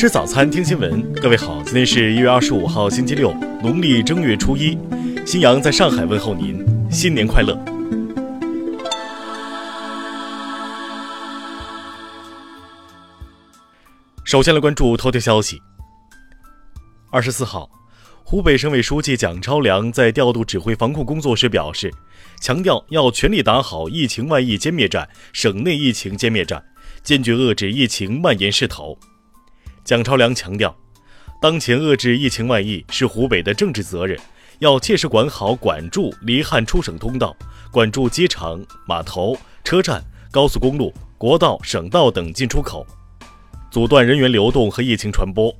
吃早餐，听新闻。各位好，今天是一月二十五号，星期六，农历正月初一。新阳在上海问候您，新年快乐。首先来关注头条消息。二十四号，湖北省委书记蒋超良在调度指挥防控工作时表示，强调要全力打好疫情外溢歼灭战、省内疫情歼灭战，坚决遏制疫情蔓延势头。蒋超良强调，当前遏制疫情外溢是湖北的政治责任，要切实管好管住离汉出省通道，管住机场、码头、车站、高速公路、国道、省道等进出口，阻断人员流动和疫情传播。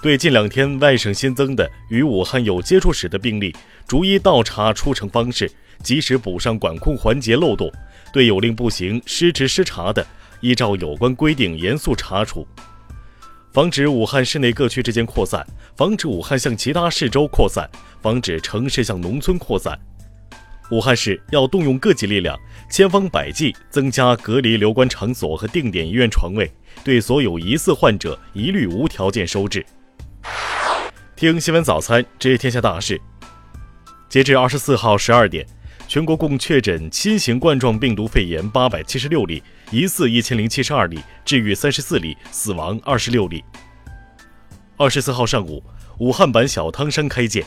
对近两天外省新增的与武汉有接触史的病例，逐一倒查出城方式，及时补上管控环节漏洞。对有令不行、失职失察的，依照有关规定严肃查处。防止武汉市内各区之间扩散，防止武汉向其他市州扩散，防止城市向农村扩散。武汉市要动用各级力量，千方百计增加隔离留观场所和定点医院床位，对所有疑似患者一律无条件收治。听新闻早餐知天下大事。截至二十四号十二点，全国共确诊新型冠状病毒肺炎八百七十六例。疑似一千零七十二例，治愈三十四例，死亡二十六例。二十四号上午，武汉版小汤山开建，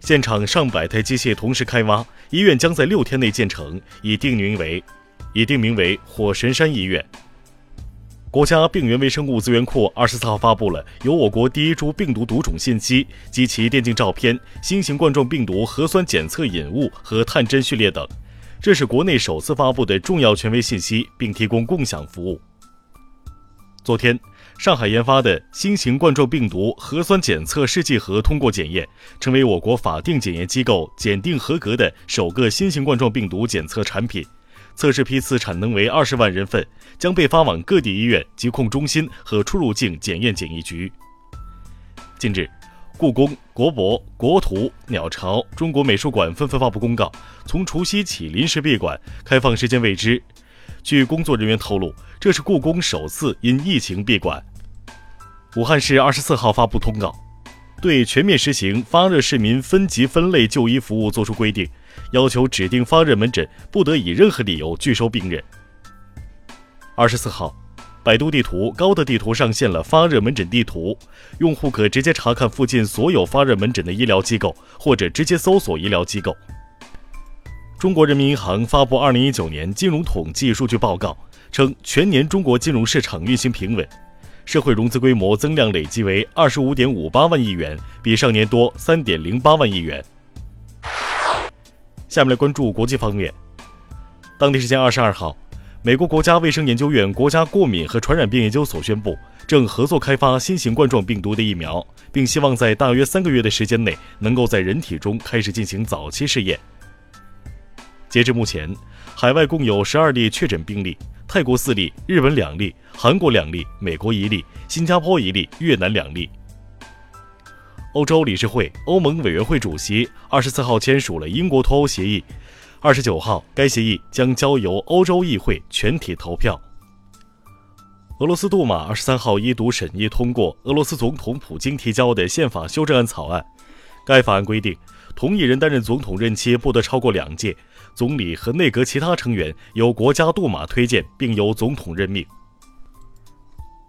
现场上百台机械同时开挖，医院将在六天内建成，已定名为已定名为火神山医院。国家病原微生物资源库二十四号发布了由我国第一株病毒毒种信息及其电镜照片、新型冠状病毒核酸检测引物和探针序列等。这是国内首次发布的重要权威信息，并提供共享服务。昨天，上海研发的新型冠状病毒核酸检测试剂盒通过检验，成为我国法定检验机构检定合格的首个新型冠状病毒检测产品。测试批次产能为二十万人份，将被发往各地医院、疾控中心和出入境检验检疫局。近日。故宫、国博、国图、鸟巢、中国美术馆纷纷发布公告，从除夕起临时闭馆，开放时间未知。据工作人员透露，这是故宫首次因疫情闭馆。武汉市二十四号发布通告，对全面实行发热市民分级分类就医服务作出规定，要求指定发热门诊不得以任何理由拒收病人。二十四号。百度地图、高德地图上线了发热门诊地图，用户可直接查看附近所有发热门诊的医疗机构，或者直接搜索医疗机构。中国人民银行发布《二零一九年金融统计数据报告》，称全年中国金融市场运行平稳，社会融资规模增量累计为二十五点五八万亿元，比上年多三点零八万亿元。下面来关注国际方面，当地时间二十二号。美国国家卫生研究院国家过敏和传染病研究所宣布，正合作开发新型冠状病毒的疫苗，并希望在大约三个月的时间内，能够在人体中开始进行早期试验。截至目前，海外共有十二例确诊病例，泰国四例，日本两例，韩国两例，美国一例，新加坡一例，越南两例。欧洲理事会欧盟委员会主席二十四号签署了英国脱欧协议。二十九号，该协议将交由欧洲议会全体投票。俄罗斯杜马二十三号一读审议通过俄罗斯总统普京提交的宪法修正案草案。该法案规定，同一人担任总统任期不得超过两届，总理和内阁其他成员由国家杜马推荐，并由总统任命。《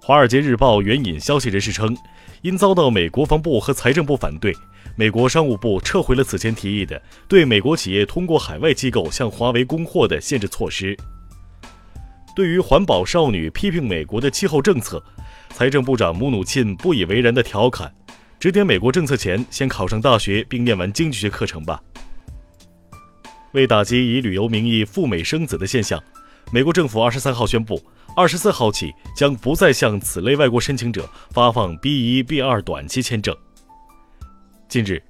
华尔街日报》援引消息人士称，因遭到美国防部和财政部反对。美国商务部撤回了此前提议的对美国企业通过海外机构向华为供货的限制措施。对于环保少女批评美国的气候政策，财政部长姆努钦不以为然地调侃：“指点美国政策前，先考上大学并念完经济学课程吧。”为打击以旅游名义赴美生子的现象，美国政府二十三号宣布，二十四号起将不再向此类外国申请者发放 B 一、B 二短期签证。近日，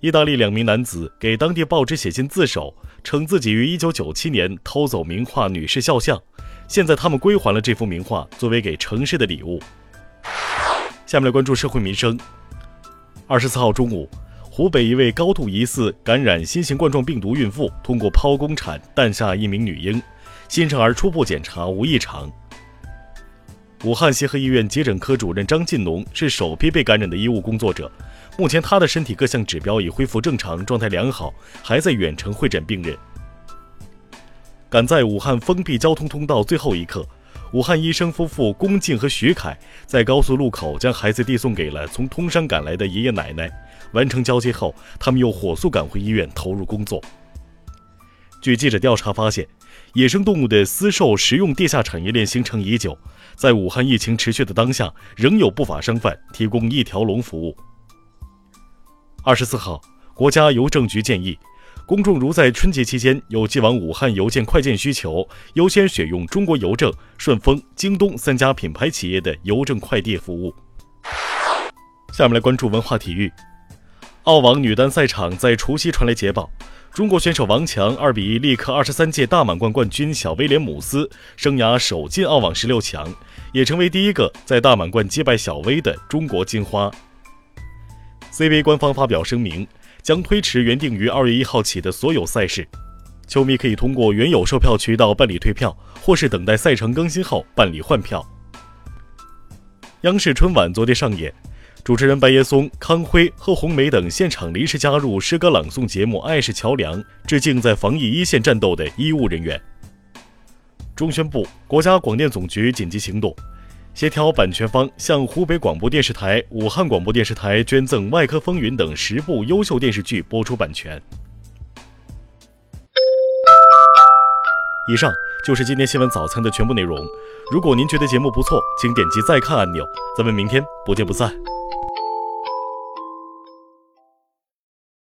意大利两名男子给当地报纸写信自首，称自己于1997年偷走名画《女士肖像》，现在他们归还了这幅名画，作为给城市的礼物。下面来关注社会民生。二十四号中午，湖北一位高度疑似感染新型冠状病毒孕妇通过剖宫产诞下一名女婴，新生儿初步检查无异常。武汉协和医院急诊科主任张进农是首批被感染的医务工作者，目前他的身体各项指标已恢复正常，状态良好，还在远程会诊病人。赶在武汉封闭交通通道最后一刻，武汉医生夫妇龚静和徐凯在高速路口将孩子递送给了从通山赶来的爷爷奶奶。完成交接后，他们又火速赶回医院投入工作。据记者调查发现，野生动物的私售食用地下产业链形成已久，在武汉疫情持续的当下，仍有不法商贩提供一条龙服务。二十四号，国家邮政局建议。公众如在春节期间有寄往武汉邮件快件需求，优先选用中国邮政、顺丰、京东三家品牌企业的邮政快递服务。下面来关注文化体育。澳网女单赛场在除夕传来捷报，中国选手王强二比一力克二十三届大满贯冠军小威廉姆斯，生涯首进澳网十六强，也成为第一个在大满贯击败小威的中国金花。CBA 官方发表声明。将推迟原定于二月一号起的所有赛事，球迷可以通过原有售票渠道办理退票，或是等待赛程更新后办理换票。央视春晚昨天上演，主持人白岩松、康辉、贺红梅等现场临时加入诗歌朗诵节目《爱是桥梁》，致敬在防疫一线战斗的医务人员。中宣部、国家广电总局紧急行动。协调版权方向湖北广播电视台、武汉广播电视台捐赠《外科风云》等十部优秀电视剧播出版权。以上就是今天新闻早餐的全部内容。如果您觉得节目不错，请点击再看按钮。咱们明天不见不散。